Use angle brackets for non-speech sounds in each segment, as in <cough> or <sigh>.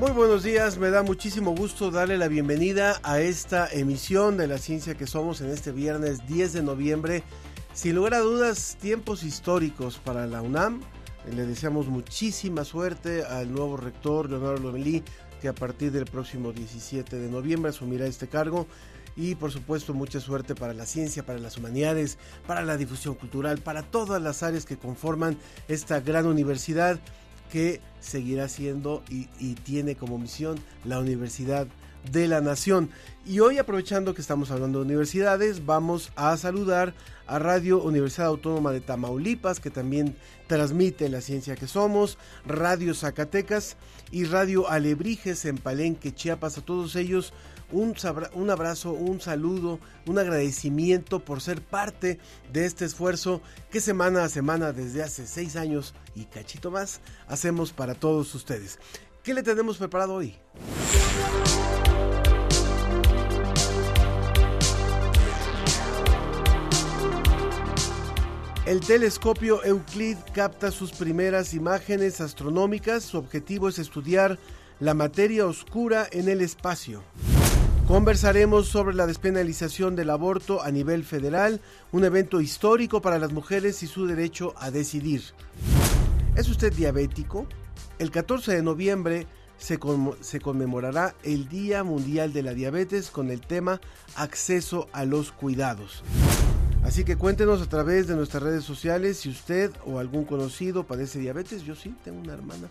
Muy buenos días, me da muchísimo gusto darle la bienvenida a esta emisión de la ciencia que somos en este viernes 10 de noviembre. Sin lugar a dudas, tiempos históricos para la UNAM. Le deseamos muchísima suerte al nuevo rector Leonardo Lomelí, que a partir del próximo 17 de noviembre asumirá este cargo. Y por supuesto mucha suerte para la ciencia, para las humanidades, para la difusión cultural, para todas las áreas que conforman esta gran universidad que seguirá siendo y, tiene como misión la Universidad de la Nación. Y hoy aprovechando que estamos hablando de universidades, vamos a saludar a Radio Universidad Autónoma de Tamaulipas, que también transmite la ciencia que somos, Radio Zacatecas y Radio Alebrijes en Palenque, Chiapas, a todos ellos un, abrazo, un saludo, un agradecimiento por ser parte de este esfuerzo que semana a semana desde hace seis años y cachito más hacemos para todos ustedes. ¿Qué le tenemos preparado hoy? El telescopio Euclid capta sus primeras imágenes astronómicas. Su objetivo es estudiar la materia oscura en el espacio. Conversaremos sobre la despenalización del aborto a nivel federal, un evento histórico para las mujeres y su derecho a decidir. ¿Es usted diabético? El 14 de noviembre se, conmemorará el Día Mundial de la Diabetes con el tema Acceso a los Cuidados. Así que cuéntenos a través de nuestras redes sociales si usted o algún conocido padece diabetes. Yo sí, tengo una hermana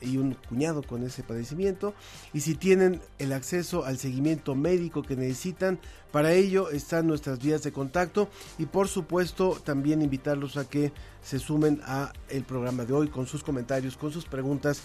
y un cuñado con ese padecimiento y si tienen el acceso al seguimiento médico que necesitan, para ello están nuestras vías de contacto y por supuesto también invitarlos a que se sumen a el programa de hoy con sus comentarios, con sus preguntas.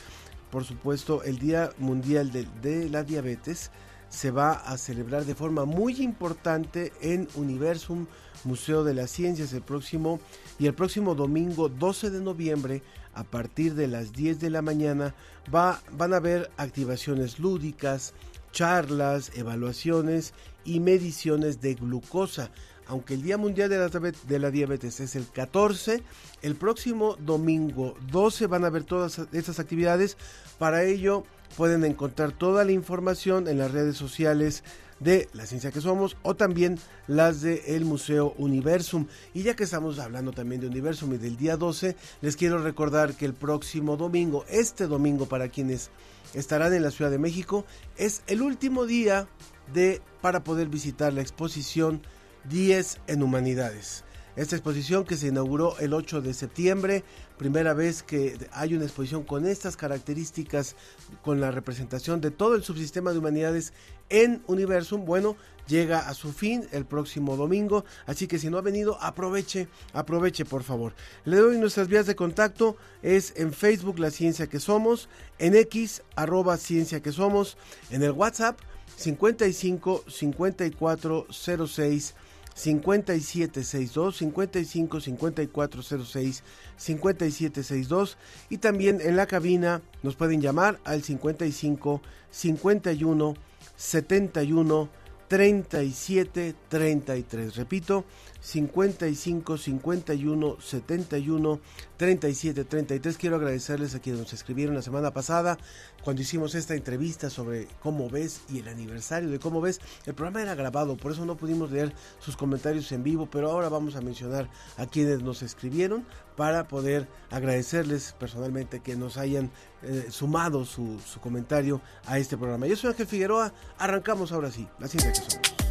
Por supuesto, el Día Mundial de, de la Diabetes se va a celebrar de forma muy importante en Universum Museo de las Ciencias el próximo y el próximo domingo 12 de noviembre a partir de las 10 de la mañana va, van a haber activaciones lúdicas, charlas, evaluaciones y mediciones de glucosa. Aunque el Día Mundial de la, Diabetes es el 14, el próximo domingo 12 van a haber todas estas actividades. Para ello pueden encontrar toda la información en las redes sociales de La Ciencia que Somos o también las de el Museo Universum. Y ya que estamos hablando también de Universum y del día 12, les quiero recordar que el próximo domingo, este domingo para quienes estarán en la Ciudad de México, es el último día de para poder visitar la exposición 10 en Humanidades. Esta exposición que se inauguró el 8 de septiembre, primera vez que hay una exposición con estas características, con la representación de todo el subsistema de humanidades en Universum, bueno, llega a su fin el próximo domingo, así que si no ha venido, aproveche, aproveche por favor. Le doy nuestras vías de contacto, es en Facebook La Ciencia que Somos, en X arroba Ciencia que Somos, en el WhatsApp 55 54 06 5762 55 5406 5762 y también en la cabina nos pueden llamar al 55 51 71 37 33 repito 55 51 71 37 33. Quiero agradecerles a quienes nos escribieron la semana pasada cuando hicimos esta entrevista sobre cómo ves y el aniversario de cómo ves. El programa era grabado, por eso no pudimos leer sus comentarios en vivo, pero ahora vamos a mencionar a quienes nos escribieron para poder agradecerles personalmente que nos hayan eh, sumado su, comentario a este programa. Yo soy Ángel Figueroa, arrancamos ahora sí, la ciencia que somos.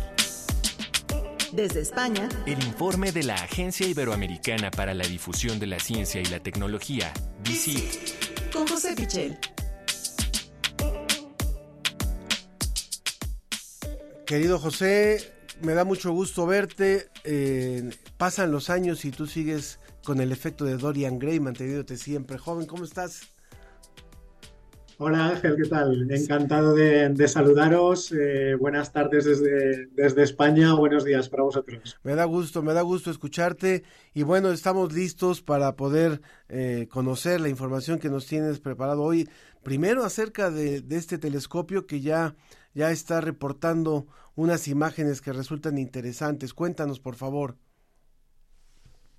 Desde España, el informe de la Agencia Iberoamericana para la Difusión de la Ciencia y la Tecnología, DICIT, con José Pichel. Querido José, me da mucho gusto verte. Eh, pasan los años y tú sigues con el efecto de Dorian Gray, manteniéndote siempre joven. ¿Cómo estás? Hola Ángel, ¿qué tal? Encantado de, saludaros. Eh, buenas tardes desde, España, buenos días para vosotros. Me da gusto, me da gusto escucharte y bueno, estamos listos para poder eh, conocer la información que nos tienes preparado hoy. Primero acerca de, de este telescopio que ya, ya está reportando unas imágenes que resultan interesantes. Cuéntanos, por favor.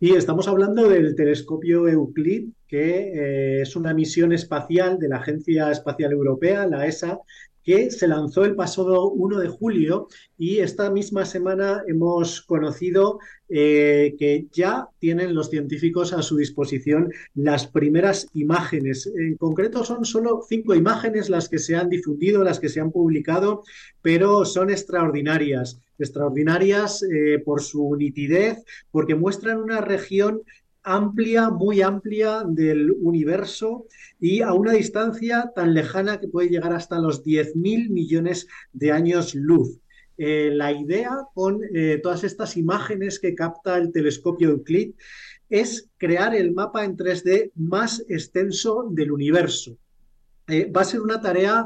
Y estamos hablando del telescopio Euclid, que eh, es una misión espacial de la Agencia Espacial Europea, la ESA, que se lanzó el pasado 1 de julio y esta misma semana hemos conocido eh, que ya tienen los científicos a su disposición las primeras imágenes. En concreto son solo cinco imágenes las que se han difundido, las que se han publicado, pero son extraordinarias extraordinarias eh, por su nitidez, porque muestran una región amplia, muy amplia del universo y a una distancia tan lejana que puede llegar hasta los 10.000 millones de años luz. Eh, la idea con eh, todas estas imágenes que capta el telescopio Euclid es crear el mapa en 3D más extenso del universo. va a ser una tarea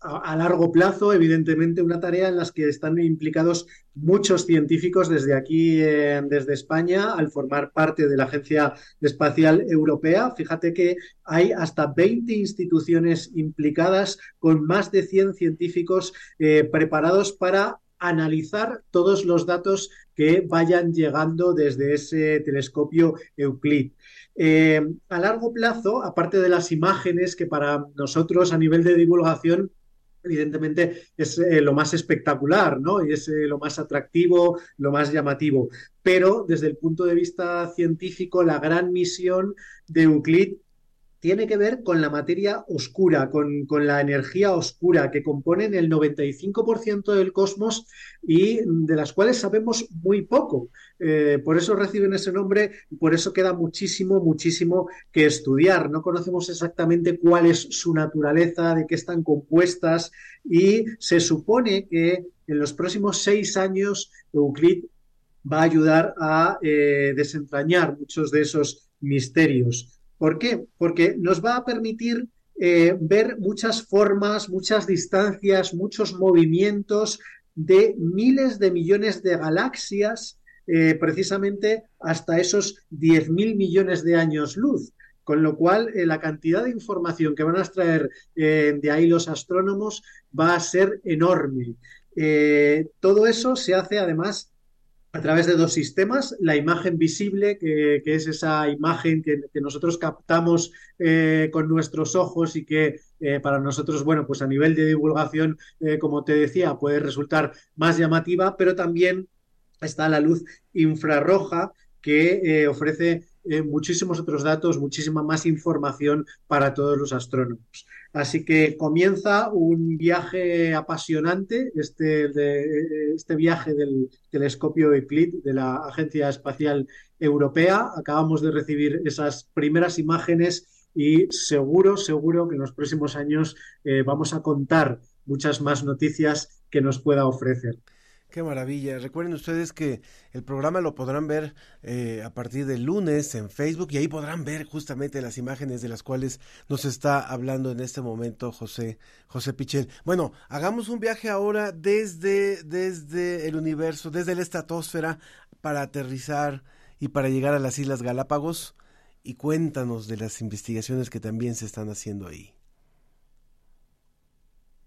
a, largo plazo, evidentemente, una tarea en la que están implicados muchos científicos desde aquí, eh, desde España, al formar parte de la Agencia Espacial Europea. Fíjate que hay hasta 20 instituciones implicadas con más de 100 científicos eh, preparados para analizar todos los datos que vayan llegando desde ese telescopio Euclid. Eh, a largo plazo, aparte de las imágenes que para nosotros a nivel de divulgación evidentemente es eh, lo más espectacular, ¿no? Y es eh, lo más atractivo, lo más llamativo. Pero desde el punto de vista científico, la gran misión de Euclid tiene que ver con la materia oscura, con, la energía oscura que componen el 95% del cosmos y de las cuales sabemos muy poco. Eh, por eso reciben ese nombre por eso queda muchísimo, muchísimo que estudiar. No conocemos exactamente cuál es su naturaleza, de qué están compuestas y se supone que en los próximos seis años Euclid va a ayudar a eh, desentrañar muchos de esos misterios. ¿Por qué? Porque nos va a permitir eh, ver muchas formas, muchas distancias, muchos movimientos de miles de millones de galaxias, eh, precisamente hasta esos 10.000 millones de años luz. Con lo cual, eh, la cantidad de información que van a extraer de ahí los astrónomos va a ser enorme. todo eso se hace además a través de dos sistemas, la imagen visible, que, es esa imagen que, nosotros captamos eh, con nuestros ojos y que eh, para nosotros, bueno, pues a nivel de divulgación, eh, como te decía, puede resultar más llamativa, pero también está la luz infrarroja que ofrece muchísimos otros datos, muchísima más información para todos los astrónomos. Así que comienza un viaje apasionante, este, este viaje del telescopio Euclid de la Agencia Espacial Europea. Acabamos de recibir esas primeras imágenes y seguro, seguro que en los próximos años eh, vamos a contar muchas más noticias que nos pueda ofrecer. Qué maravilla. Recuerden ustedes que el programa lo podrán ver eh, a partir del lunes en Facebook y ahí podrán ver justamente las imágenes de las cuales nos está hablando en este momento José, José Pichel. Bueno, hagamos un viaje ahora desde, desde el universo, desde la estratosfera para aterrizar y para llegar a las Islas Galápagos y cuéntanos de las investigaciones que también se están haciendo ahí.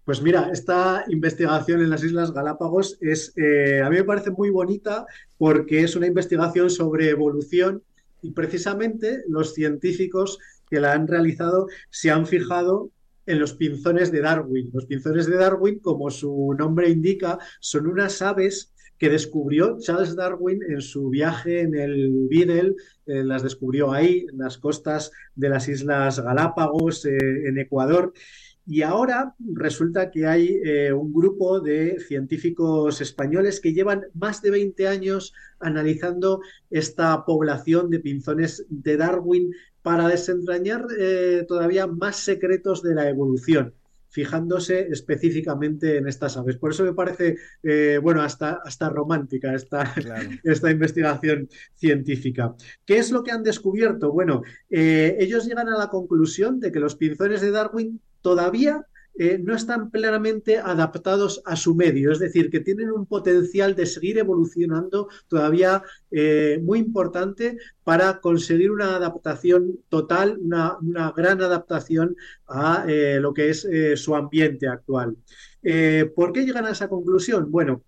Pues mira, esta investigación en las Islas Galápagos es, eh, a mí me parece muy bonita porque es una investigación sobre evolución y precisamente los científicos que la han realizado se han fijado en los pinzones de Darwin. Los pinzones de Darwin, como su nombre indica, son unas aves que descubrió Charles Darwin en su viaje en el Beagle, eh, las descubrió ahí, en las costas de las Islas Galápagos, eh, en Ecuador. Y ahora resulta que hay eh, un grupo de científicos españoles que llevan más de 20 años analizando esta población de pinzones de Darwin para desentrañar eh, todavía más secretos de la evolución. fijándose específicamente en estas aves. Por eso me parece, eh, bueno, hasta, hasta romántica esta, <laughs> esta investigación científica. ¿Qué es lo que han descubierto? Bueno, eh, ellos llegan a la conclusión de que los pinzones de Darwin todavía eh, no están plenamente adaptados a su medio, es decir, que tienen un potencial de seguir evolucionando todavía eh, muy importante para conseguir una adaptación total, una, gran adaptación a eh, lo que es su ambiente actual. ¿Por qué llegan a esa conclusión? Bueno,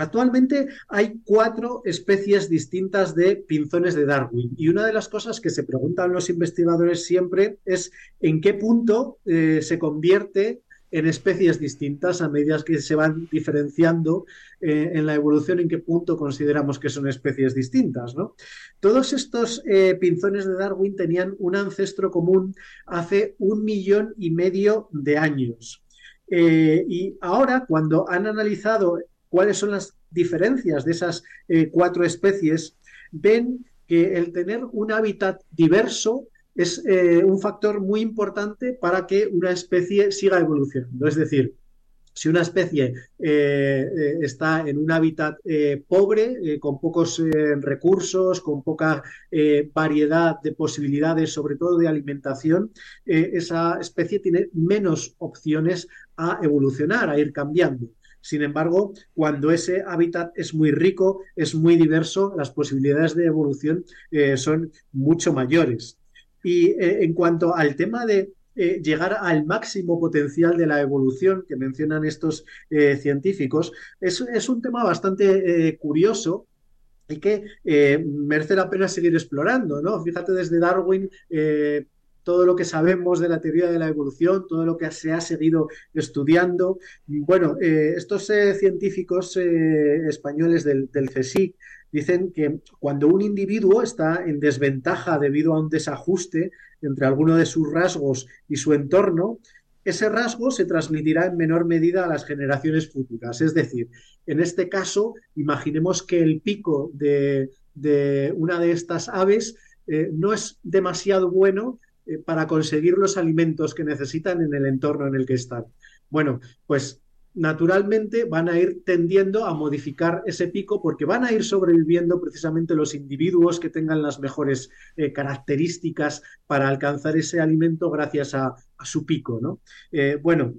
Actualmente hay cuatro especies distintas de pinzones de Darwin y una de las cosas que se preguntan los investigadores siempre es en qué punto eh, se convierte en especies distintas a medida que se van diferenciando eh, en la evolución, en qué punto consideramos que son especies distintas. Todos estos eh, pinzones de Darwin tenían un ancestro común hace un millón y medio de años. y ahora, cuando han analizado cuáles son las diferencias de esas eh, cuatro especies, ven que el tener un hábitat diverso es eh, un factor muy importante para que una especie siga evolucionando. Es decir, si una especie eh, está en un hábitat pobre, con pocos recursos, con poca variedad de posibilidades, sobre todo de alimentación, esa especie tiene menos opciones a evolucionar, a ir cambiando. Sin embargo, cuando ese hábitat es muy rico, es muy diverso, las posibilidades de evolución eh, son mucho mayores. Y eh, en cuanto al tema de eh, llegar al máximo potencial de la evolución que mencionan estos científicos, es, es, un tema bastante curioso y que merece la pena seguir explorando, ¿no? Fíjate, desde Darwin todo lo que sabemos de la teoría de la evolución, todo lo que se ha seguido estudiando. Bueno, eh, estos eh, científicos eh, españoles del, del dicen que cuando un individuo está en desventaja debido a un desajuste entre alguno de sus rasgos y su entorno, ese rasgo se transmitirá en menor medida a las generaciones futuras. Es decir, en este caso, imaginemos que el pico de, una de estas aves no es demasiado bueno eh, para conseguir los alimentos que necesitan en el entorno en el que están. Bueno, pues naturalmente van a ir tendiendo a modificar ese pico porque van a ir sobreviviendo precisamente los individuos que tengan las mejores eh, características para alcanzar ese alimento gracias a, su pico. ¿no? Eh, bueno,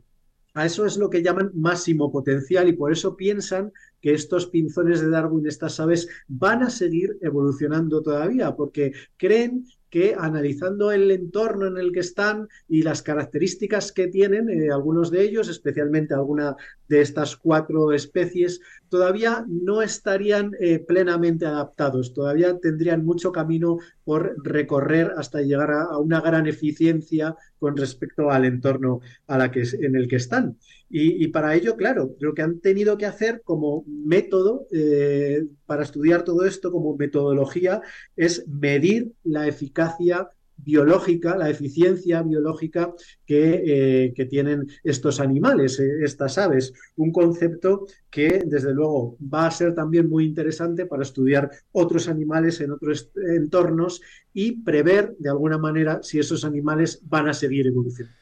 a eso es lo que llaman máximo potencial y por eso piensan que estos pinzones de Darwin, estas aves, van a seguir evolucionando todavía, porque creen que analizando el entorno en el que están y las características que tienen, eh, algunos de ellos, especialmente alguna de estas cuatro especies, todavía no estarían eh, plenamente adaptados, todavía tendrían mucho camino por recorrer hasta llegar a, una gran eficiencia con respecto al entorno a la que, en el que están. Y, para ello, claro, lo que han tenido que hacer como método eh, para estudiar todo esto, como metodología, es medir la eficacia biológica, la eficiencia biológica que, eh, tienen estos animales, eh, estas aves. Un concepto que, desde luego, va a ser también muy interesante para estudiar otros animales en otros entornos y prever, de alguna manera, si esos animales van a seguir evolucionando.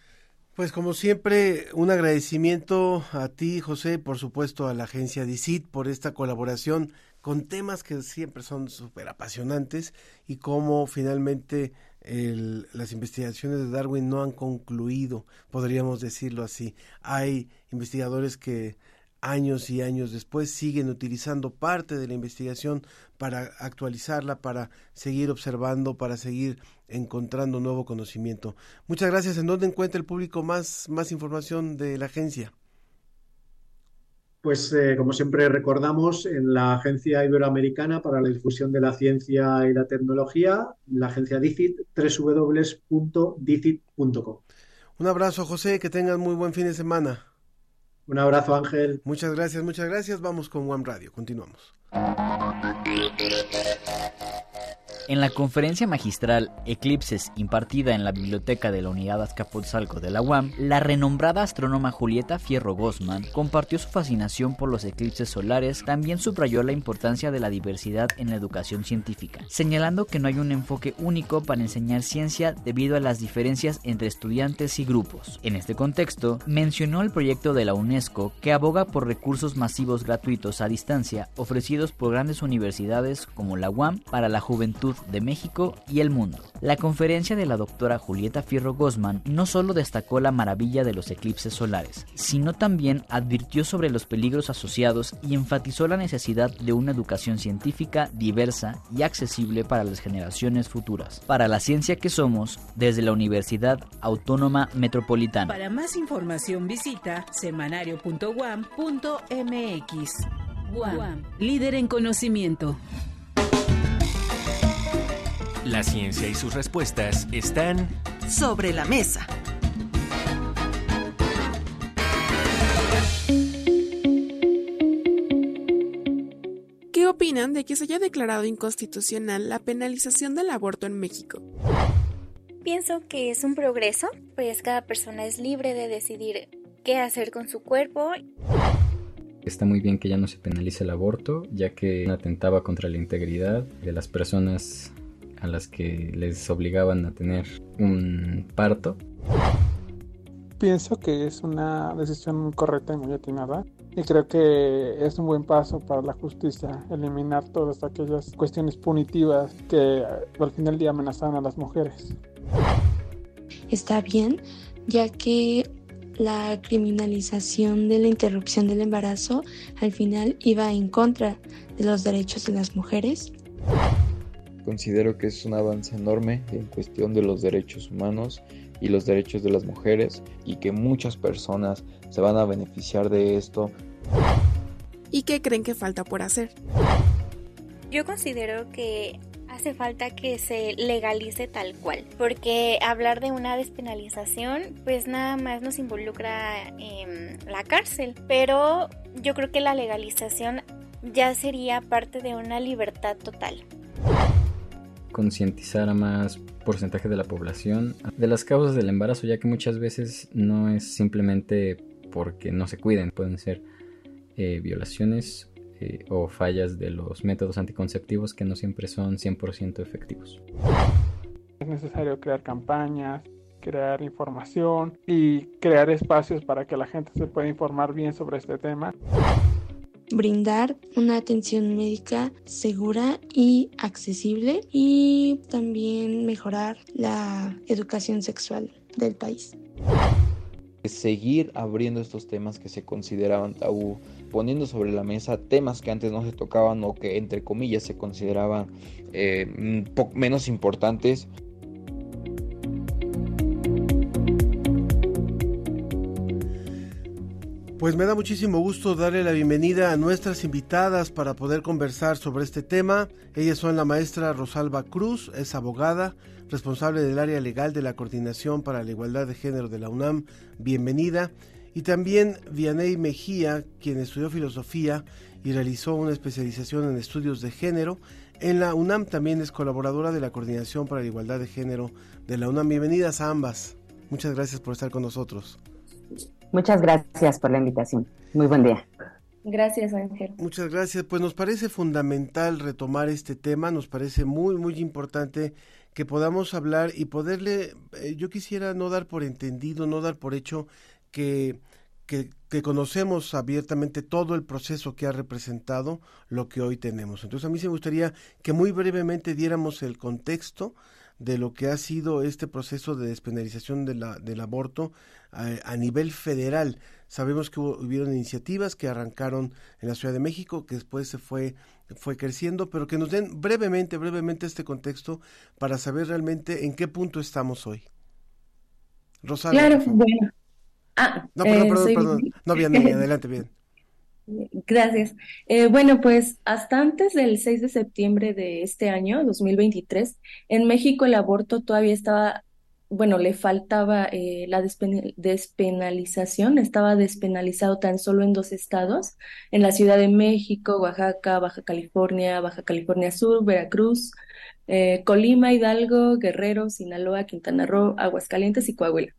Pues como siempre, un agradecimiento a ti, José, por supuesto a la agencia DICIT por esta colaboración con temas que siempre son súper apasionantes y cómo finalmente las investigaciones de Darwin no han concluido, podríamos decirlo así. Hay investigadores que años y años después siguen utilizando parte de la investigación para actualizarla, para seguir observando, para seguir encontrando nuevo conocimiento. Muchas gracias. ¿En dónde encuentra el público más, más información de la agencia? Pues eh, como siempre recordamos, en la Agencia Iberoamericana para la Difusión de la Ciencia y la Tecnología, la agencia DICIT, www.dicit.com. Un abrazo, José, que tengan muy buen fin de semana. Un abrazo, Ángel. Muchas gracias, muchas gracias. Vamos con One Radio. Continuamos. En la conferencia magistral Eclipses impartida en la biblioteca de la Unidad Azcapotzalco de la UAM, la renombrada astrónoma Julieta Fierro Gosman compartió su fascinación por los eclipses solares, también subrayó la importancia de la diversidad en la educación científica, señalando que no hay un enfoque único para enseñar ciencia debido a las diferencias entre estudiantes y grupos. En este contexto, mencionó el proyecto de la UNESCO que aboga por recursos masivos gratuitos a distancia ofrecidos por grandes universidades como la UAM para la juventud de México y el mundo. La conferencia de la doctora Julieta Fierro Gosman no solo destacó la maravilla de los eclipses solares, sino también advirtió sobre los peligros asociados y enfatizó la necesidad de una educación científica diversa y accesible para las generaciones futuras. Para la ciencia que somos, desde la Universidad Autónoma Metropolitana. Para más información visita semanario.guam.mx. Guam, líder en conocimiento. La ciencia y sus respuestas están sobre la mesa. ¿Qué opinan de que se haya declarado inconstitucional la penalización del aborto en México? Pienso que es un progreso, pues cada persona es libre de decidir qué hacer con su cuerpo. Está muy bien que ya no se penalice el aborto, ya que atentaba contra la integridad de las personas a las que les obligaban a tener un parto. Pienso que es una decisión muy correcta y muy atinada y creo que es un buen paso para la justicia eliminar todas aquellas cuestiones punitivas que al final del día amenazan a las mujeres. Está bien, ya que la criminalización de la interrupción del embarazo al final iba en contra de los derechos de las mujeres. Considero que es un avance enorme en cuestión de los derechos humanos y los derechos de las mujeres y que muchas personas se van a beneficiar de esto. ¿Y qué creen que falta por hacer? Yo considero que hace falta que se legalice tal cual, porque hablar de una despenalización pues nada más nos involucra en la cárcel, pero yo creo que la legalización ya sería parte de una libertad total concientizar a más porcentaje de la población de las causas del embarazo, ya que muchas veces no es simplemente porque no se cuiden, pueden ser eh, violaciones eh, o fallas de los métodos anticonceptivos que no siempre son 100% efectivos. Es necesario crear campañas, crear información y crear espacios para que la gente se pueda informar bien sobre este tema brindar una atención médica segura y accesible y también mejorar la educación sexual del país. Seguir abriendo estos temas que se consideraban tabú, poniendo sobre la mesa temas que antes no se tocaban o que entre comillas se consideraban eh, menos importantes. Pues me da muchísimo gusto darle la bienvenida a nuestras invitadas para poder conversar sobre este tema. Ellas son la maestra Rosalba Cruz, es abogada, responsable del área legal de la Coordinación para la Igualdad de Género de la UNAM. Bienvenida. Y también Vianey Mejía, quien estudió filosofía y realizó una especialización en estudios de género. En la UNAM también es colaboradora de la Coordinación para la Igualdad de Género de la UNAM. Bienvenidas a ambas. Muchas gracias por estar con nosotros. Muchas gracias por la invitación. Muy buen día. Gracias, Ángel. Muchas gracias. Pues nos parece fundamental retomar este tema, nos parece muy, muy importante que podamos hablar y poderle, eh, yo quisiera no dar por entendido, no dar por hecho que, que, que, conocemos abiertamente todo el proceso que ha representado lo que hoy tenemos. Entonces a mí se me gustaría que muy brevemente diéramos el contexto de lo que ha sido este proceso de despenalización de la, del aborto a, nivel federal. Sabemos que hubo, hubieron iniciativas que arrancaron en la Ciudad de México, que después se fue, fue creciendo, pero que nos den brevemente, brevemente este contexto para saber realmente en qué punto estamos hoy. Rosario. Claro, bueno. Ah, no, perdón, eh, perdón, perdón. No, bien, bien, adelante, bien. Gracias. Eh, bueno, pues hasta antes del 6 de septiembre de este año, 2023, en México el aborto todavía estaba bueno, le faltaba eh, la despenalización, estaba despenalizado tan solo en dos estados, en la Ciudad de México, Oaxaca, Baja California, Baja California Sur, Veracruz, eh, Colima, Hidalgo, Guerrero, Sinaloa, Quintana Roo, Aguascalientes y Coahuila.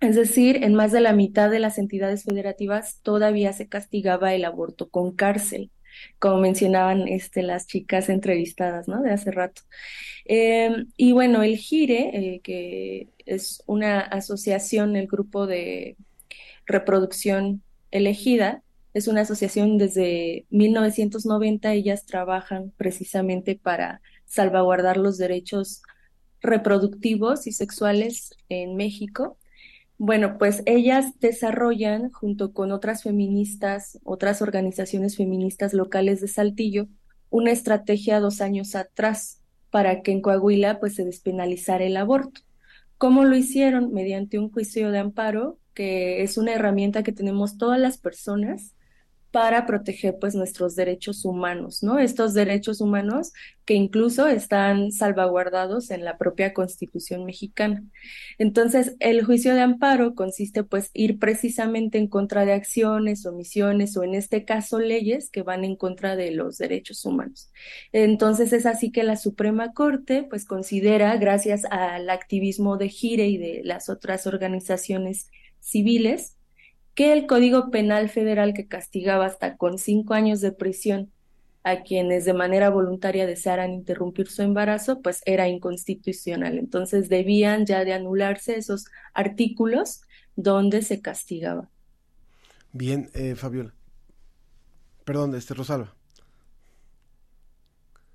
Es decir, en más de la mitad de las entidades federativas todavía se castigaba el aborto con cárcel como mencionaban este, las chicas entrevistadas, ¿no? De hace rato. Em, y bueno, el GIRE, que es una asociación, el grupo de reproducción elegida, es una asociación desde 1990, ellas trabajan precisamente para salvaguardar los derechos reproductivos y sexuales en México bueno, pues ellas desarrollan junto con otras feministas, otras organizaciones feministas locales de Saltillo, una estrategia dos años atrás para que en Coahuila pues se despenalizara el aborto. ¿Cómo lo hicieron? Mediante un juicio de amparo, que es una herramienta que tenemos todas las personas para proteger pues nuestros derechos humanos, ¿no? Estos derechos humanos que incluso están salvaguardados en la propia Constitución mexicana. Entonces, el juicio de amparo consiste pues ir precisamente en contra de acciones, omisiones o en este caso leyes que van en contra de los derechos humanos. Entonces, es así que la Suprema Corte pues considera, gracias al activismo de Gire y de las otras organizaciones civiles, que el Código Penal Federal que castigaba hasta con cinco años de prisión a quienes de manera voluntaria desearan interrumpir su embarazo, pues era inconstitucional. Entonces debían ya de anularse esos artículos donde se castigaba. Bien, eh, Fabiola. Perdón, este Rosalba.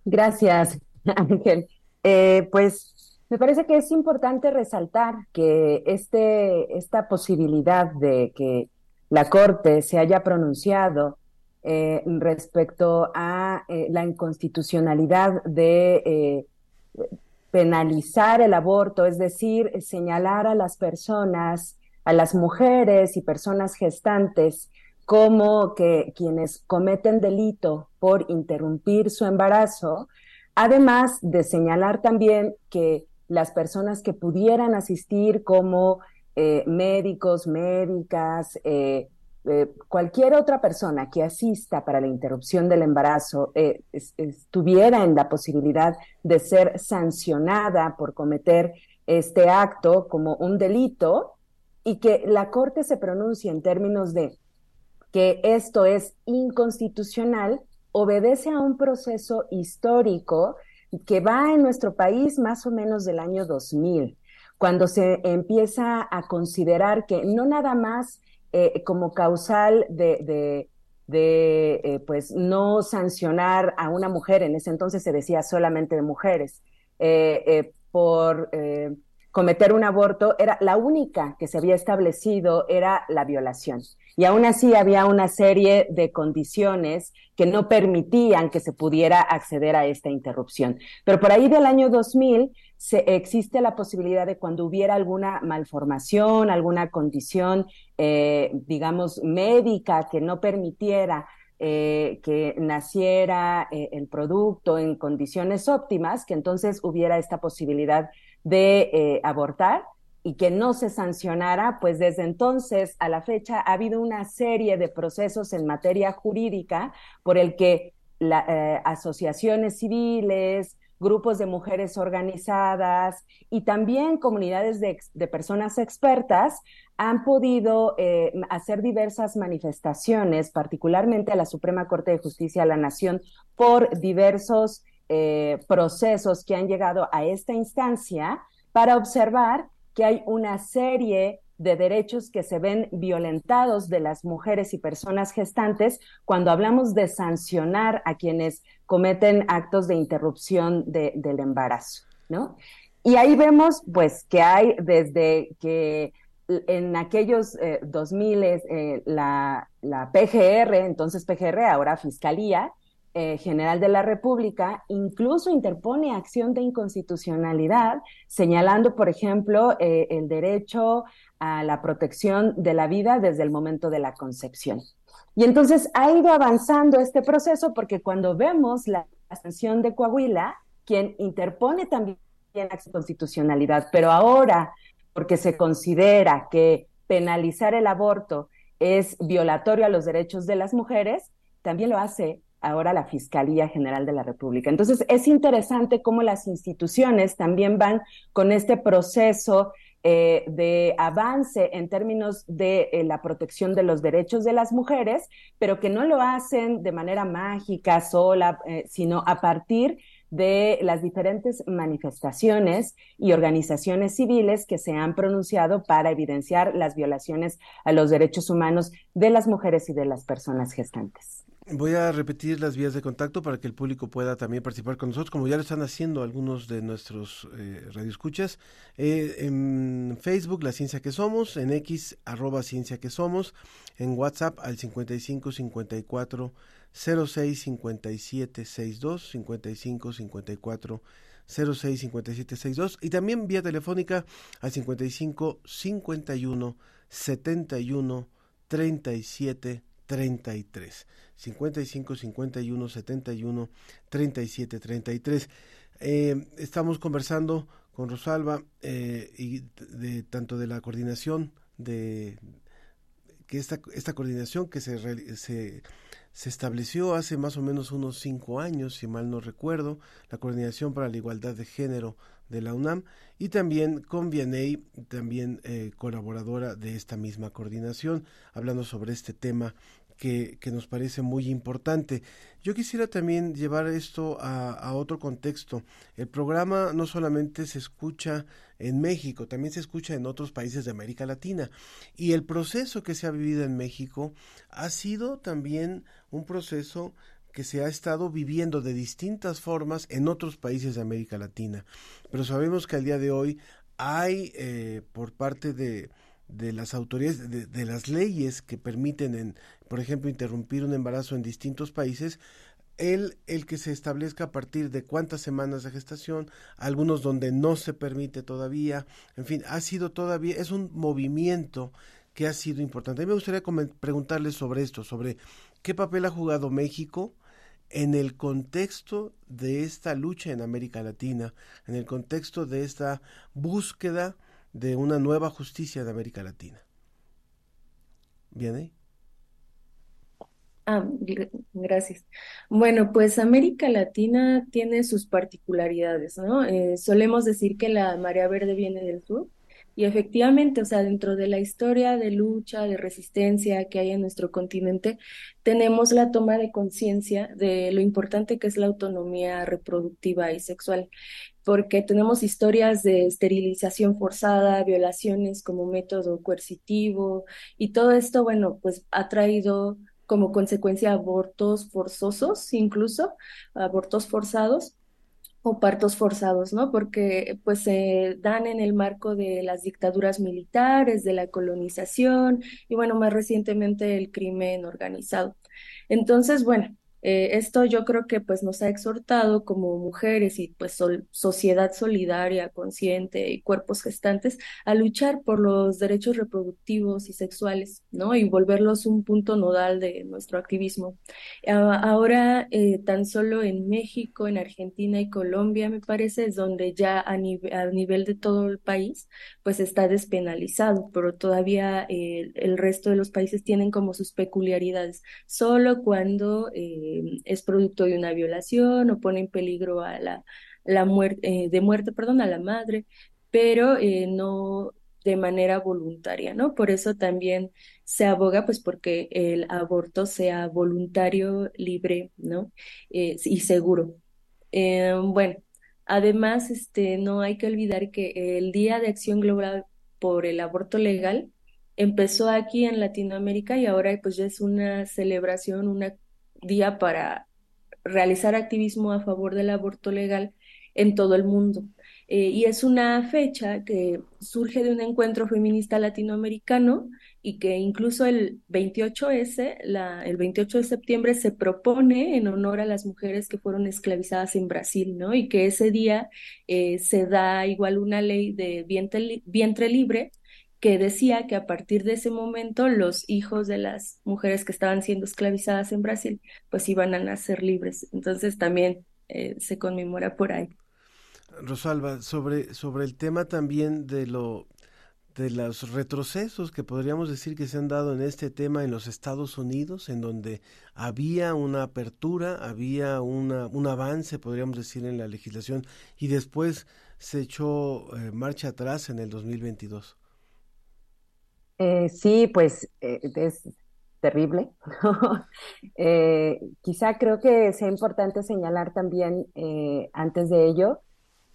Gracias, <laughs> Ángel. Eh, pues me parece que es importante resaltar que este, esta posibilidad de que la Corte se haya pronunciado eh, respecto a eh, la inconstitucionalidad de eh, penalizar el aborto, es decir, señalar a las personas, a las mujeres y personas gestantes como que quienes cometen delito por interrumpir su embarazo, además de señalar también que las personas que pudieran asistir como eh, médicos, médicas, eh, eh, cualquier otra persona que asista para la interrupción del embarazo estuviera en la posibilidad de ser sancionada por cometer este acto como un delito y que la Corte se pronuncie en términos de que esto es inconstitucional, obedece a un proceso histórico que va en nuestro país más o menos del año 2000 cuando se empieza a considerar que no nada más eh, como causal de, eh, pues no sancionar a una mujer, en ese entonces se decía solamente de mujeres, eh, por cometer un aborto, era la única que se había establecido era la violación. Y aún así había una serie de condiciones que no permitían que se pudiera acceder a esta interrupción. Pero por ahí del año 2000 se, existe la posibilidad de cuando hubiera alguna malformación, alguna condición, eh, digamos, médica que no permitiera eh, que naciera eh, el producto en condiciones óptimas, que entonces hubiera esta posibilidad de abortar y que no se sancionara, pues desde entonces a la fecha ha habido una serie de procesos en materia jurídica por el que las asociaciones civiles, grupos de mujeres organizadas y también comunidades de, personas expertas han podido eh, hacer diversas manifestaciones, particularmente a la Suprema Corte de Justicia de la Nación, por diversos eh, procesos que han llegado a esta instancia para observar que hay una serie de derechos que se ven violentados de las mujeres y personas gestantes cuando hablamos de sancionar a quienes cometen actos de interrupción del embarazo, ¿no? Y ahí vemos, pues, que hay desde que en aquellos 2000 eh, eh, la, la PGR, entonces PGR, ahora Fiscalía, eh, General de la República incluso interpone acción de inconstitucionalidad, señalando, por ejemplo, eh, el derecho a la protección de la vida desde el momento de la concepción. Y entonces ha ido avanzando este proceso porque cuando vemos la sanción de Coahuila, quien interpone también constitucionalidad, pero ahora, porque se considera que penalizar el aborto es violatorio a los derechos de las mujeres, también lo hace ahora la Fiscalía General de la República. Entonces, es interesante cómo las instituciones también van con este proceso eh, de avance en términos de eh, la protección de los derechos de las mujeres, pero que no lo hacen de manera mágica, sola, eh, sino a partir de las diferentes manifestaciones y organizaciones civiles que se han pronunciado para evidenciar las violaciones a los derechos humanos de las mujeres y de las personas gestantes. Voy a repetir las vías de contacto para que el público pueda también participar con nosotros, como ya lo están haciendo algunos de nuestros eh, radioescuchas. Eh, en Facebook, La Ciencia que Somos, en X, arroba Ciencia que Somos, en WhatsApp al 55 54 06 57 62, 55 54 06 57 62, y también vía telefónica al 55 51 71 37 33. 55 51 71 37 33. estamos conversando con Rosalba eh, y de, tanto de la coordinación de que esta, esta coordinación que se, se, se estableció hace más o menos unos cinco años, si mal no recuerdo, la Coordinación para la Igualdad de Género de la UNAM y también con Vianey, también eh, colaboradora de esta misma coordinación, hablando sobre este tema que, nos parece muy importante. Yo quisiera también llevar esto a, otro contexto. El programa no solamente se escucha en México, también se escucha en otros países de América Latina. Y el proceso que se ha vivido en México ha sido también un proceso que se ha estado viviendo de distintas formas en otros países de América Latina. Pero sabemos que al día de hoy hay eh, por parte de, de las autoridades, de, de, las leyes que permiten, en, por ejemplo, interrumpir un embarazo en distintos países, el, el que se establezca a partir de cuántas semanas de gestación, algunos donde no se permite todavía, en fin, ha sido todavía, es un movimiento que ha sido importante. A mí me gustaría preguntarles sobre esto, sobre qué papel ha jugado México en el contexto de esta lucha en América Latina, en el contexto de esta búsqueda de una nueva justicia de América Latina. ¿Viene? Ah, gracias. Bueno, pues América Latina tiene sus particularidades, ¿no? Eh, solemos decir que la marea verde viene del sur y efectivamente, o sea, dentro de la historia de lucha, de resistencia que hay en nuestro continente, tenemos la toma de conciencia de lo importante que es la autonomía reproductiva y sexual porque tenemos historias de esterilización forzada, violaciones como método coercitivo y todo esto, bueno, pues ha traído como consecuencia abortos forzosos, incluso abortos forzados o partos forzados, ¿no? Porque pues se dan en el marco de las dictaduras militares, de la colonización y bueno, más recientemente el crimen organizado. Entonces, bueno, eh, esto yo creo que pues nos ha exhortado como mujeres y pues sociedad solidaria, consciente y cuerpos gestantes a luchar por los derechos reproductivos y sexuales, ¿no? Y volverlos un punto nodal de nuestro activismo. ahora, eh, tan solo en México, en Argentina y Colombia, me parece, es donde ya a, nivel de todo el país, pues está despenalizado, pero todavía eh, el resto de los países tienen como sus peculiaridades, solo cuando eh, es producto de una violación o pone en peligro a la, la muerte, eh, de muerte, perdón, a la madre, pero eh, no de manera voluntaria, ¿no? Por eso también se aboga, pues, porque el aborto sea voluntario, libre, ¿no? y seguro. bueno, además, este, no hay que olvidar que el Día de Acción Global por el Aborto Legal empezó aquí en Latinoamérica y ahora pues ya es una celebración, una día para realizar activismo a favor del aborto legal en todo el mundo. Eh, y es una fecha que surge de un encuentro feminista latinoamericano y que incluso el 28S, la, el 28 de septiembre, se propone en honor a las mujeres que fueron esclavizadas en Brasil, ¿no? Y que ese día eh, se da igual una ley de vientre libre que decía que a partir de ese momento los hijos de las mujeres que estaban siendo esclavizadas en Brasil pues iban a nacer libres. Entonces también eh, se conmemora por ahí. Rosalba, sobre, sobre el tema también de lo de los retrocesos que podríamos decir que se han dado en este tema en los Estados Unidos, en donde había una apertura, había una, un avance, podríamos decir, en la legislación, y después se echó eh, marcha atrás en el 2022. Eh, sí, pues eh, es terrible. <laughs> eh, quizá creo que sea importante señalar también, antes de ello,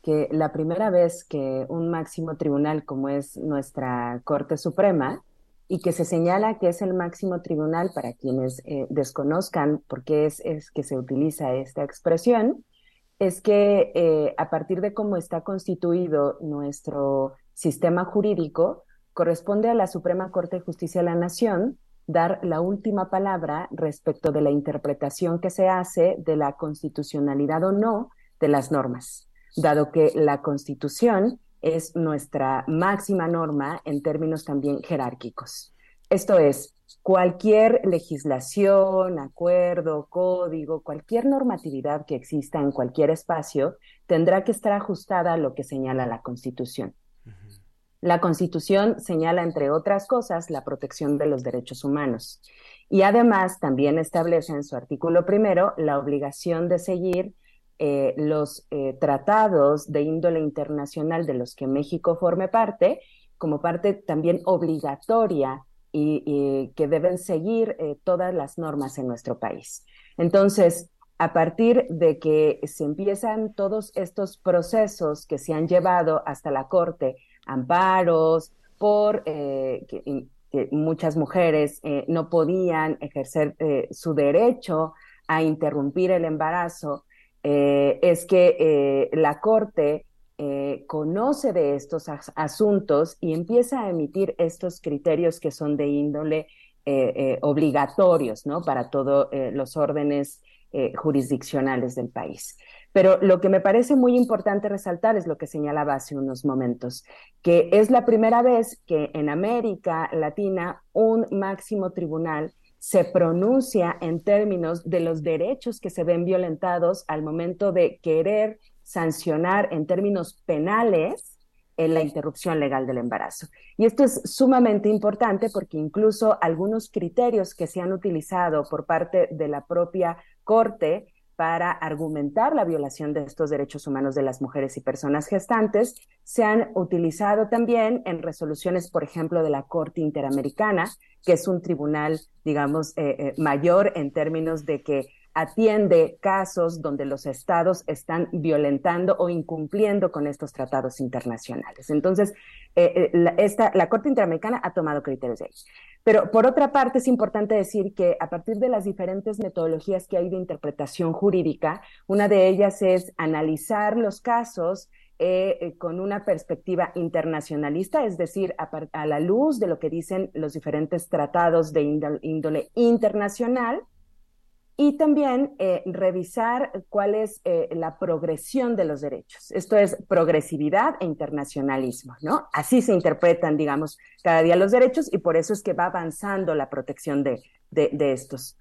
que la primera vez que un máximo tribunal como es nuestra Corte Suprema, y que se señala que es el máximo tribunal para quienes desconozcan por qué es, que se utiliza esta expresión, es que a partir de cómo está constituido nuestro sistema jurídico, corresponde a la Suprema Corte de Justicia de la Nación dar la última palabra respecto de la interpretación que se hace de la constitucionalidad o no de las normas, dado que la Constitución es nuestra máxima norma en términos también jerárquicos. Esto es, cualquier legislación, acuerdo, código, cualquier normatividad que exista en cualquier espacio tendrá que estar ajustada a lo que señala la Constitución. La Constitución señala, entre otras cosas, la protección de los derechos humanos y además también establece en su artículo primero la obligación de seguir eh, los eh, tratados de índole internacional de los que México forme parte, como parte también obligatoria y, que deben seguir eh, todas las normas en nuestro país. Entonces, a partir de que se empiezan todos estos procesos que se han llevado hasta la Corte, amparos, por que, que, muchas mujeres no podían ejercer su derecho a interrumpir el embarazo, eh, es que eh, la Corte eh, conoce de estos as asuntos y empieza a emitir estos criterios que son de índole obligatorios ¿no? para todos los órdenes jurisdiccionales del país. Pero lo que me parece muy importante resaltar es lo que señalaba hace unos momentos, que es la primera vez que en América Latina un máximo tribunal se pronuncia en términos de los derechos que se ven violentados al momento de querer sancionar en términos penales en la interrupción legal del embarazo. Y esto es sumamente importante porque incluso algunos criterios que se han utilizado por parte de la propia Corte para argumentar la violación de estos derechos humanos de las mujeres y personas gestantes se han utilizado también en resoluciones, por ejemplo, de la Corte Interamericana, que es un tribunal, digamos, eh, eh, mayor en términos de que atiende casos donde los estados están violentando o incumpliendo con estos tratados internacionales. Entonces, eh, la, esta, Corte Interamericana ha tomado criterios de ahí. Pero por otra parte, es importante decir que a partir de las diferentes metodologías que hay de interpretación jurídica, una de ellas es analizar los casos eh, con una perspectiva internacionalista, es decir, a, la luz de lo que dicen los diferentes tratados de índole internacional, y también eh, revisar cuál es eh, la progresión de los derechos. Esto es progresividad e internacionalismo, ¿no? Así se interpretan, digamos, cada día los derechos y por eso es que va avanzando la protección de, de, de estos.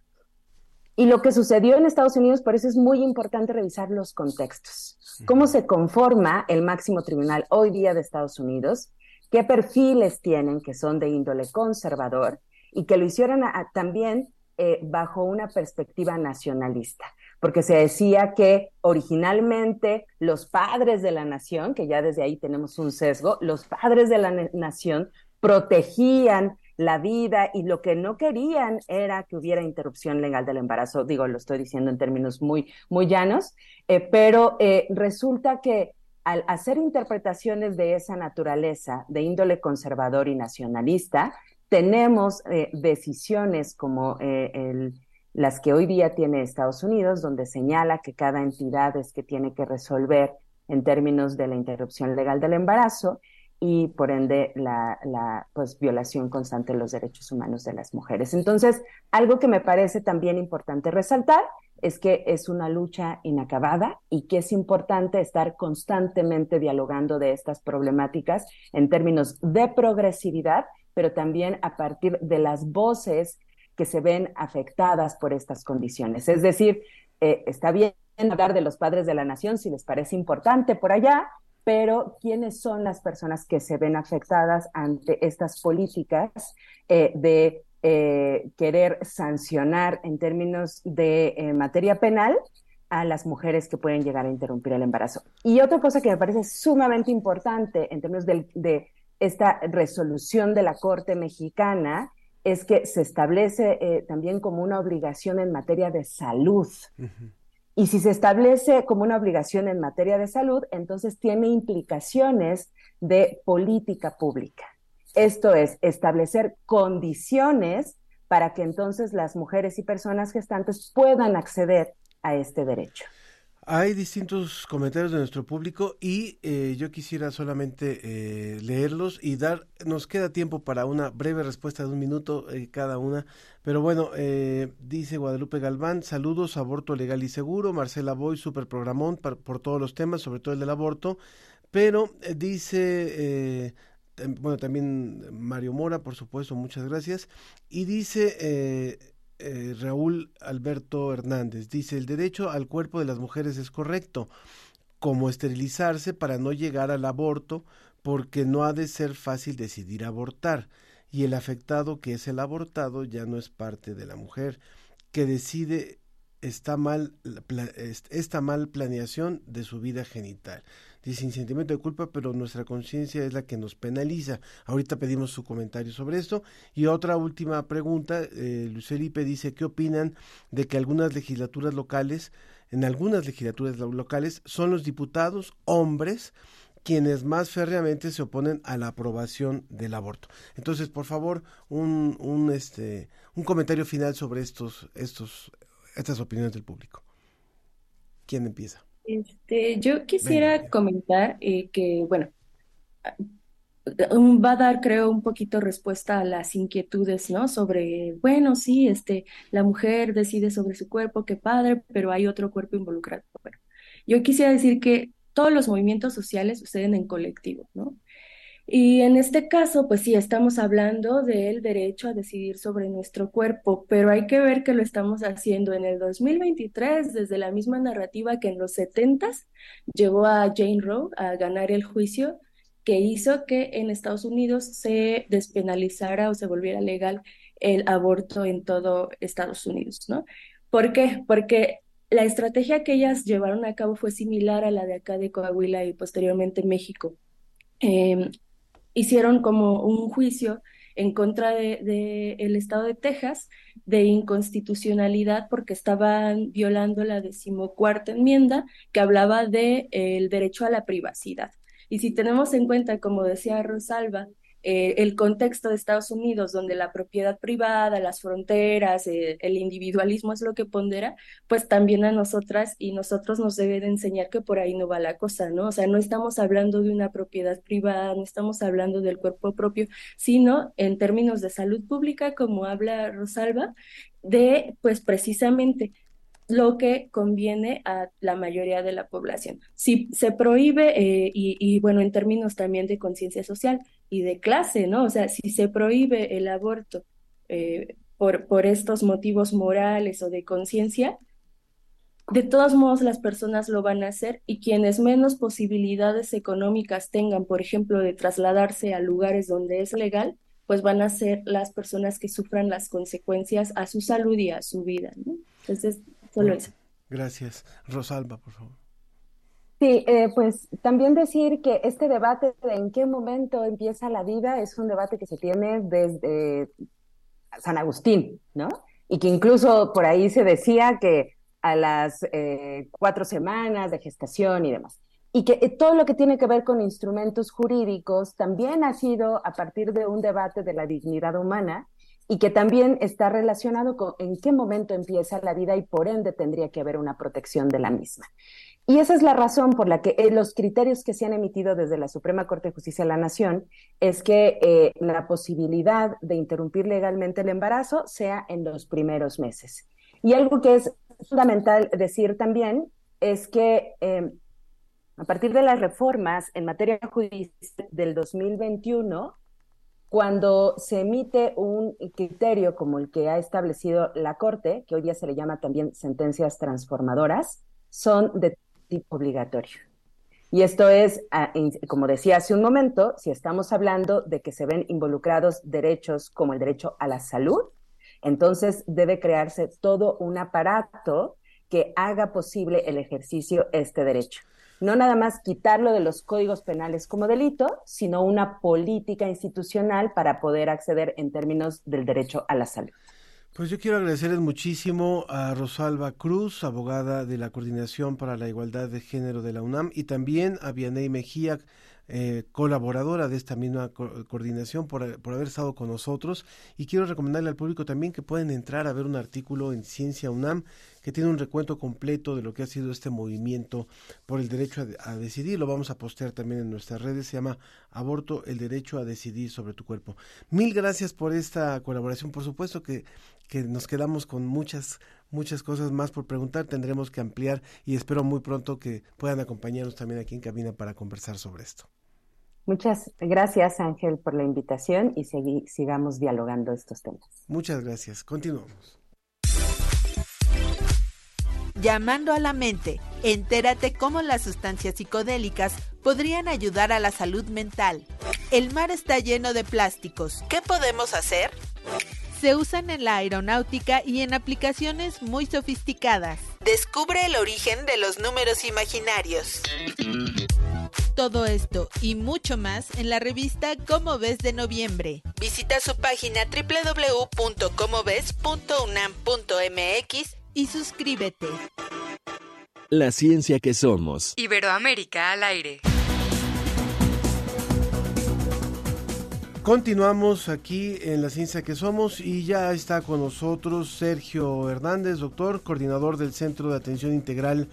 Y lo que sucedió en Estados Unidos, por eso es muy importante revisar los contextos. ¿Cómo se conforma el máximo tribunal hoy día de Estados Unidos? ¿Qué perfiles tienen que son de índole conservador? Y que lo hicieron a, a, también eh, bajo una perspectiva nacionalista, porque se decía que originalmente los padres de la nación, que ya desde ahí tenemos un sesgo, los padres de la nación protegían la vida y lo que no querían era que hubiera interrupción legal del embarazo. Digo, lo estoy diciendo en términos muy, muy llanos, eh, pero eh, resulta que al hacer interpretaciones de esa naturaleza, de índole conservador y nacionalista, tenemos eh, decisiones como eh, las que hoy día tiene Estados Unidos, donde señala que cada entidad es que tiene que resolver en términos de la interrupción legal del embarazo y por ende la, la pues, violación constante de los derechos humanos de las mujeres. Entonces, algo que me parece también importante resaltar es que es una lucha inacabada y que es importante estar constantemente dialogando de estas problemáticas en términos de progresividad pero también a partir de las voces que se ven afectadas por estas condiciones. Es decir, eh, está bien hablar de los padres de la nación si les parece importante por allá, pero ¿quiénes son las personas que se ven afectadas ante estas políticas eh, de eh, querer sancionar en términos de materia penal a las mujeres que pueden llegar a interrumpir el embarazo? Y otra cosa que me parece sumamente importante en términos de esta resolución de la Corte mexicana es que se establece también como una obligación en materia de salud. Y si se establece como una obligación en materia de salud, entonces tiene implicaciones de política pública. Esto es, establecer condiciones para que entonces las mujeres y personas gestantes puedan acceder a este derecho. Hay distintos comentarios de nuestro público y eh, yo quisiera solamente eh, leerlos y dar, nos queda tiempo para una breve respuesta de un minuto eh, cada una, pero bueno, dice Guadalupe Galván, saludos, aborto legal y seguro, Marcela Boy, super programón por todos los temas, sobre todo el del aborto, pero dice, bueno, también Mario Mora, por supuesto, muchas gracias, y dice eh, Raúl Alberto Hernández. Dice, el derecho al cuerpo de las mujeres es correcto, como esterilizarse para no llegar al aborto, porque no ha de ser fácil decidir abortar, y el afectado que es el abortado ya no es parte de la mujer, que decide esta mal, esta mal planeación de su vida genital sin sentimiento de culpa, pero nuestra conciencia es la que nos penaliza. Ahorita pedimos su comentario sobre esto. Y otra última pregunta, eh, Luis Felipe dice, ¿qué opinan de que algunas legislaturas locales, en algunas legislaturas locales, son los diputados hombres quienes más férreamente se oponen a la aprobación del aborto. Entonces, por favor, un, un, este, un comentario final sobre estos, estos, estas opiniones del público. ¿Quién empieza? Este, yo quisiera comentar eh, que, bueno, va a dar, creo, un poquito respuesta a las inquietudes, ¿no? Sobre, bueno, sí, este, la mujer decide sobre su cuerpo, qué padre, pero hay otro cuerpo involucrado. Bueno, yo quisiera decir que todos los movimientos sociales suceden en colectivo, ¿no? Y en este caso, pues sí, estamos hablando del derecho a decidir sobre nuestro cuerpo, pero hay que ver que lo estamos haciendo en el 2023 desde la misma narrativa que en los 70 llevó a Jane Roe a ganar el juicio que hizo que en Estados Unidos se despenalizara o se volviera legal el aborto en todo Estados Unidos, ¿no? ¿Por qué? Porque la estrategia que ellas llevaron a cabo fue similar a la de acá de Coahuila y posteriormente México. Eh, hicieron como un juicio en contra del de, el estado de Texas de inconstitucionalidad porque estaban violando la decimocuarta enmienda que hablaba del de, el derecho a la privacidad. Y si tenemos en cuenta, como decía Rosalba, eh, el contexto de Estados Unidos, donde la propiedad privada, las fronteras, eh, el individualismo es lo que pondera, pues también a nosotras y nosotros nos debe de enseñar que por ahí no va la cosa, ¿no? O sea, no estamos hablando de una propiedad privada, no estamos hablando del cuerpo propio, sino en términos de salud pública, como habla Rosalba, de, pues precisamente, lo que conviene a la mayoría de la población. Si se prohíbe, eh, y, bueno, en términos también de conciencia social y de clase, ¿no? O sea, si se prohíbe el aborto eh, por, por estos motivos morales o de conciencia, de todos modos las personas lo van a hacer y quienes menos posibilidades económicas tengan, por ejemplo, de trasladarse a lugares donde es legal, pues van a ser las personas que sufran las consecuencias a su salud y a su vida. ¿no? Entonces, Gracias. Rosalba, por favor. Sí, eh, pues también decir que este debate de en qué momento empieza la vida es un debate que se tiene desde San Agustín, ¿no? Y que incluso por ahí se decía que a las eh, cuatro semanas de gestación y demás. Y que eh, todo lo que tiene que ver con instrumentos jurídicos también ha sido a partir de un debate de la dignidad humana y que también está relacionado con en qué momento empieza la vida y por ende tendría que haber una protección de la misma. Y esa es la razón por la que eh, los criterios que se han emitido desde la Suprema Corte de Justicia de la Nación es que eh, la posibilidad de interrumpir legalmente el embarazo sea en los primeros meses. Y algo que es fundamental decir también es que eh, a partir de las reformas en materia judicial del 2021, cuando se emite un criterio como el que ha establecido la Corte, que hoy día se le llama también sentencias transformadoras, son de tipo obligatorio. Y esto es, ah, como decía hace un momento, si estamos hablando de que se ven involucrados derechos como el derecho a la salud, entonces debe crearse todo un aparato que haga posible el ejercicio este derecho. No nada más quitarlo de los códigos penales como delito, sino una política institucional para poder acceder en términos del derecho a la salud. Pues yo quiero agradecerles muchísimo a Rosalba Cruz, abogada de la Coordinación para la Igualdad de Género de la UNAM, y también a Vianey Mejía, eh, colaboradora de esta misma coordinación por, por, haber estado con nosotros y quiero recomendarle al público también que pueden entrar a ver un artículo en Ciencia UNAM que tiene un recuento completo de lo que ha sido este movimiento por el derecho a, a decidir. Lo vamos a postear también en nuestras redes. Se llama Aborto, el derecho a decidir sobre tu cuerpo. Mil gracias por esta colaboración. Por supuesto que, que nos quedamos con muchas muchas cosas más por preguntar, tendremos que ampliar y espero muy pronto que puedan acompañarnos también aquí en cabina para conversar sobre esto. Muchas gracias, Ángel, por la invitación y sigamos dialogando estos temas. Muchas gracias. Continuamos. Llamando a la mente, entérate cómo las sustancias psicodélicas podrían ayudar a la salud mental. El mar está lleno de plásticos. ¿Qué podemos hacer? Se usan en la aeronáutica y en aplicaciones muy sofisticadas. Descubre el origen de los números imaginarios. Todo esto y mucho más en la revista Cómo ves de noviembre. Visita su página www.comoves.unam.mx y suscríbete. La ciencia que somos. Iberoamérica al aire. Continuamos aquí en la ciencia que somos y ya está con nosotros Sergio Hernández, doctor, coordinador del Centro de Atención Integral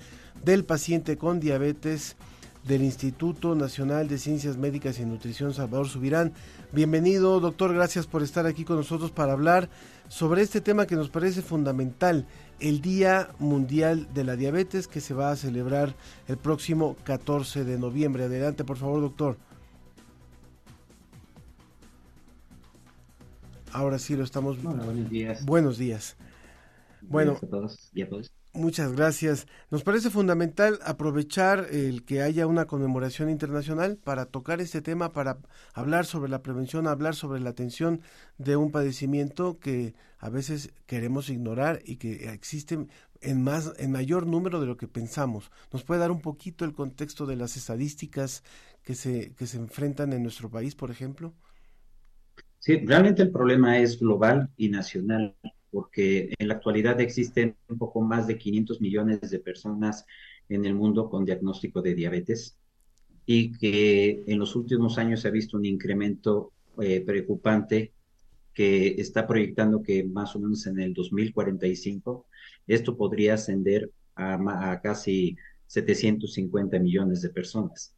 del Paciente con Diabetes del Instituto Nacional de Ciencias Médicas y Nutrición Salvador Subirán. Bienvenido, doctor, gracias por estar aquí con nosotros para hablar sobre este tema que nos parece fundamental, el Día Mundial de la Diabetes que se va a celebrar el próximo 14 de noviembre. Adelante, por favor, doctor. Ahora sí lo estamos. buenos días. Buenos días. Bueno, a todos y a todos. Muchas gracias. Nos parece fundamental aprovechar el que haya una conmemoración internacional para tocar este tema, para hablar sobre la prevención, hablar sobre la atención de un padecimiento que a veces queremos ignorar y que existe en más en mayor número de lo que pensamos. ¿Nos puede dar un poquito el contexto de las estadísticas que se que se enfrentan en nuestro país, por ejemplo? Sí, realmente el problema es global y nacional porque en la actualidad existen un poco más de 500 millones de personas en el mundo con diagnóstico de diabetes y que en los últimos años se ha visto un incremento eh, preocupante que está proyectando que más o menos en el 2045 esto podría ascender a, a casi 750 millones de personas.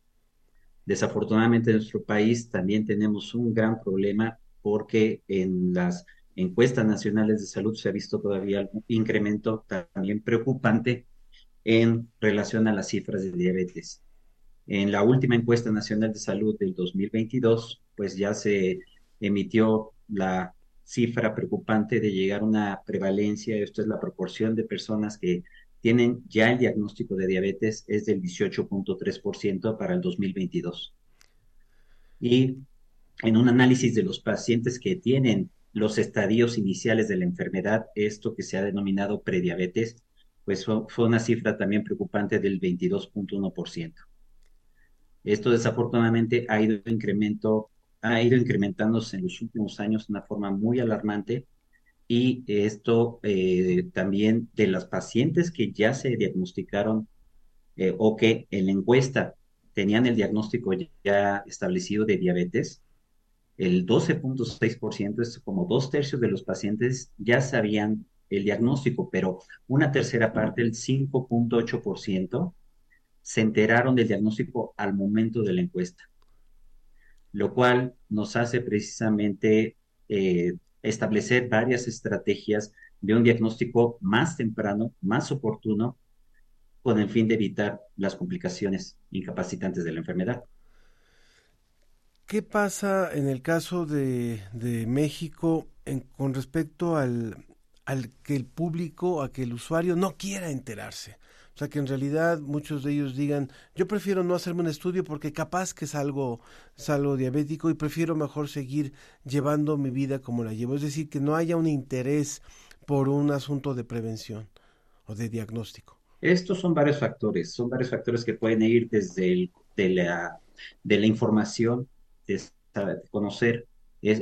Desafortunadamente en nuestro país también tenemos un gran problema porque en las encuestas nacionales de salud se ha visto todavía un incremento también preocupante en relación a las cifras de diabetes. En la última encuesta nacional de salud del 2022, pues ya se emitió la cifra preocupante de llegar a una prevalencia, esto es la proporción de personas que tienen ya el diagnóstico de diabetes, es del 18.3% para el 2022. Y en un análisis de los pacientes que tienen los estadios iniciales de la enfermedad, esto que se ha denominado prediabetes, pues fue, una cifra también preocupante del 22.1%. Esto desafortunadamente ha ido, incremento, ha ido incrementándose en los últimos años de una forma muy alarmante y esto eh, también de las pacientes que ya se diagnosticaron eh, o que en la encuesta tenían el diagnóstico ya establecido de diabetes, el 12.6%, es como dos tercios de los pacientes ya sabían el diagnóstico, pero una tercera parte, el 5.8%, se enteraron del diagnóstico al momento de la encuesta, lo cual nos hace precisamente eh, establecer varias estrategias de un diagnóstico más temprano, más oportuno, con el fin de evitar las complicaciones incapacitantes de la enfermedad. ¿Qué pasa en el caso de, México con respecto al, que el público, a que el usuario no quiera enterarse? O sea, que en realidad muchos de ellos digan, yo prefiero no hacerme un estudio porque capaz que salgo, salgo diabético y prefiero mejor seguir llevando mi vida como la llevo. Es decir, que no haya un interés por un asunto de prevención o de diagnóstico. Estos son varios factores, son varios factores que pueden ir desde el, de la información, de, conocer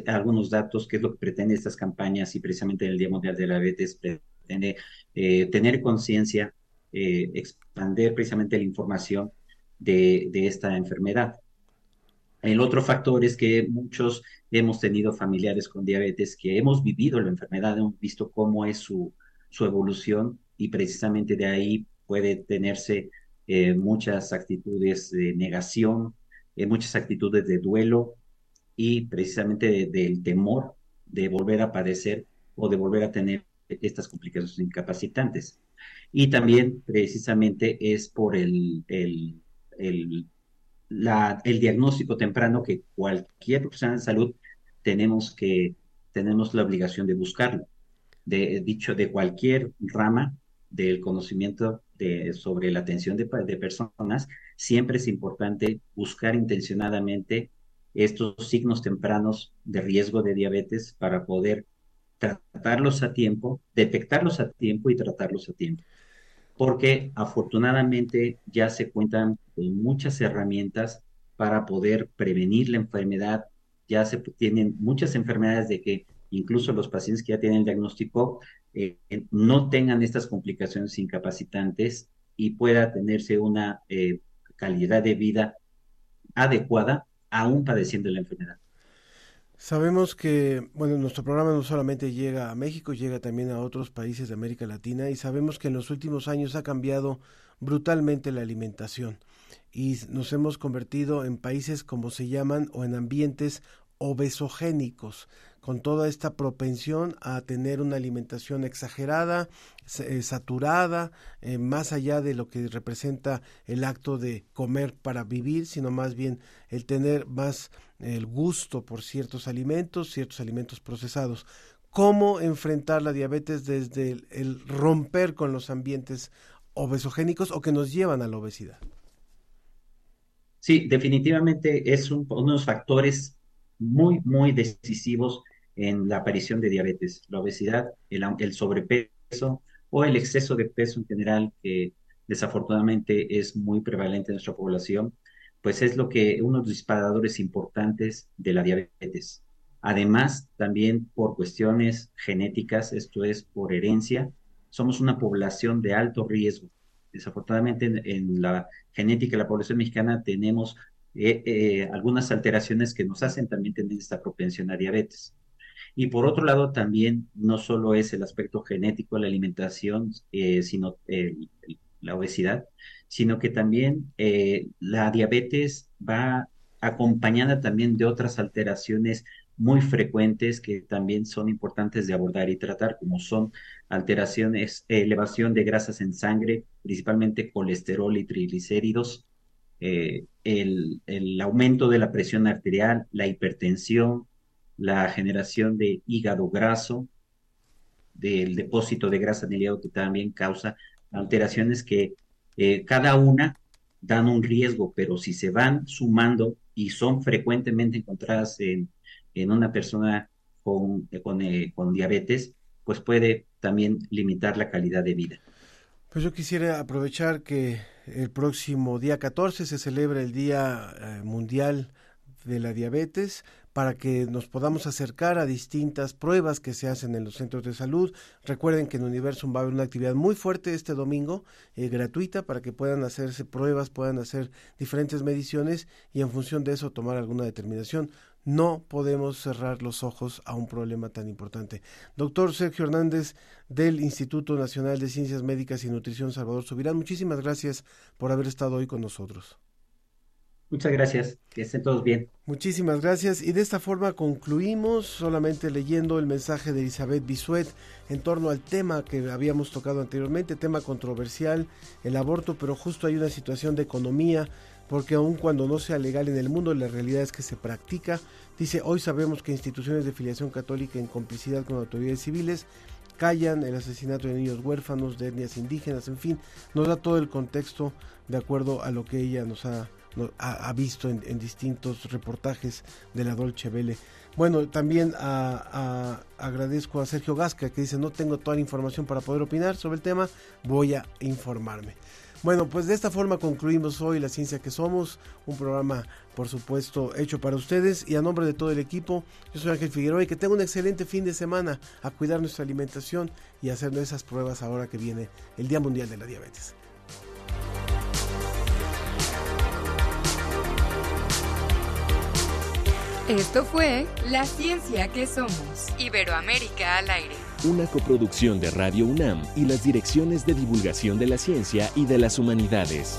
algunos datos, que es lo que pretende estas campañas y precisamente el Día Mundial de la Diabetes pretende eh, tener conciencia, eh, expandir precisamente la información de, esta enfermedad. El otro factor es que muchos hemos tenido familiares con diabetes que hemos vivido la enfermedad, hemos visto cómo es su, su evolución y precisamente de ahí puede tenerse eh, muchas actitudes de negación, eh, muchas actitudes de duelo y precisamente del temor de volver a padecer o de volver a tener estas complicaciones incapacitantes. Y también precisamente es por el, el, el, el diagnóstico temprano que cualquier profesional de salud tenemos que tenemos la obligación de buscarlo. De, dicho de cualquier rama del conocimiento de, sobre la atención de, personas, siempre es importante buscar intencionadamente estos signos tempranos de riesgo de diabetes para poder tratarlos a tiempo, detectarlos a tiempo y tratarlos a tiempo. Porque afortunadamente ya se cuentan con muchas herramientas para poder prevenir la enfermedad. Ya se tienen muchas enfermedades de que incluso los pacientes que ya tienen el diagnóstico eh, no tengan estas complicaciones incapacitantes y pueda tenerse una eh, calidad de vida adecuada aún padeciendo la enfermedad. Sabemos que, bueno, nuestro programa no solamente llega a México, llega también a otros países de América Latina y sabemos que en los últimos años ha cambiado brutalmente la alimentación y nos hemos convertido en países como se llaman o en ambientes obesogénicos, con toda esta propensión a tener una alimentación exagerada, eh, saturada, eh, más allá de lo que representa el acto de comer para vivir, sino más bien el tener más el gusto por ciertos alimentos, ciertos alimentos procesados. ¿Cómo enfrentar la diabetes desde el, romper con los ambientes obesogénicos o que nos llevan a la obesidad? Sí, definitivamente es un, unos factores muy, muy decisivos en la aparición de diabetes, la obesidad, el, sobrepeso o el exceso de peso en general, que desafortunadamente es muy prevalente en nuestra población, pues es lo que uno de los disparadores importantes de la diabetes. Además, también por cuestiones genéticas, esto es por herencia, somos una población de alto riesgo. Desafortunadamente en, la genética de la población mexicana tenemos eh, eh, algunas alteraciones que nos hacen también tener esta propensión a diabetes. Y por otro lado, también no solo es el aspecto genético de la alimentación, eh, sino la obesidad, sino que también eh, la diabetes va acompañada también de otras alteraciones muy frecuentes que también son importantes de abordar y tratar, como son alteraciones, elevación de grasas en sangre, principalmente colesterol y triglicéridos, eh, el, el, aumento de la presión arterial, la hipertensión, la generación de hígado graso, del depósito de grasa en el hígado que también causa alteraciones que eh, cada una dan un riesgo, pero si se van sumando y son frecuentemente encontradas en, en una persona con, con, eh, con diabetes, pues puede también limitar la calidad de vida. Pues yo quisiera aprovechar que el próximo día 14 se celebra el Día eh, Mundial de la Diabetes para que nos podamos acercar a distintas pruebas que se hacen en los centros de salud. Recuerden que en Universum va a haber una actividad muy fuerte este domingo, eh, gratuita, para que puedan hacerse pruebas, puedan hacer diferentes mediciones y en función de eso tomar alguna determinación. No podemos cerrar los ojos a un problema tan importante. Doctor Sergio Hernández del Instituto Nacional de Ciencias Médicas y Nutrición Salvador Subirán, muchísimas gracias por haber estado hoy con nosotros. Muchas gracias, que estén todos bien. Muchísimas gracias y de esta forma concluimos solamente leyendo el mensaje de Elizabeth Bisuet en torno al tema que habíamos tocado anteriormente, tema controversial, el aborto, pero justo hay una situación de economía porque aun cuando no sea legal en el mundo, la realidad es que se practica. Dice, hoy sabemos que instituciones de filiación católica en complicidad con autoridades civiles callan, el asesinato de niños huérfanos, de etnias indígenas, en fin, nos da todo el contexto de acuerdo a lo que ella nos ha, ha, visto en, distintos reportajes de la Dolce Vele. Bueno, también agradezco a Sergio Gasca que dice no tengo toda la información para poder opinar sobre el tema, voy a informarme. Bueno, pues de esta forma concluimos hoy La Ciencia que Somos, un programa, por supuesto, hecho para ustedes y a nombre de todo el equipo. Yo soy Ángel Figueroa y que tenga un excelente fin de semana a cuidar nuestra alimentación y hacer esas pruebas ahora que viene el Día Mundial de la Diabetes. Esto fue La Ciencia que Somos, Iberoamérica al aire una coproducción de Radio UNAM y las direcciones de divulgación de la ciencia y de las humanidades.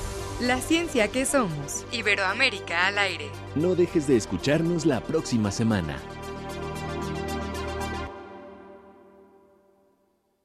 La ciencia que somos. Iberoamérica al aire. No dejes de escucharnos la próxima semana.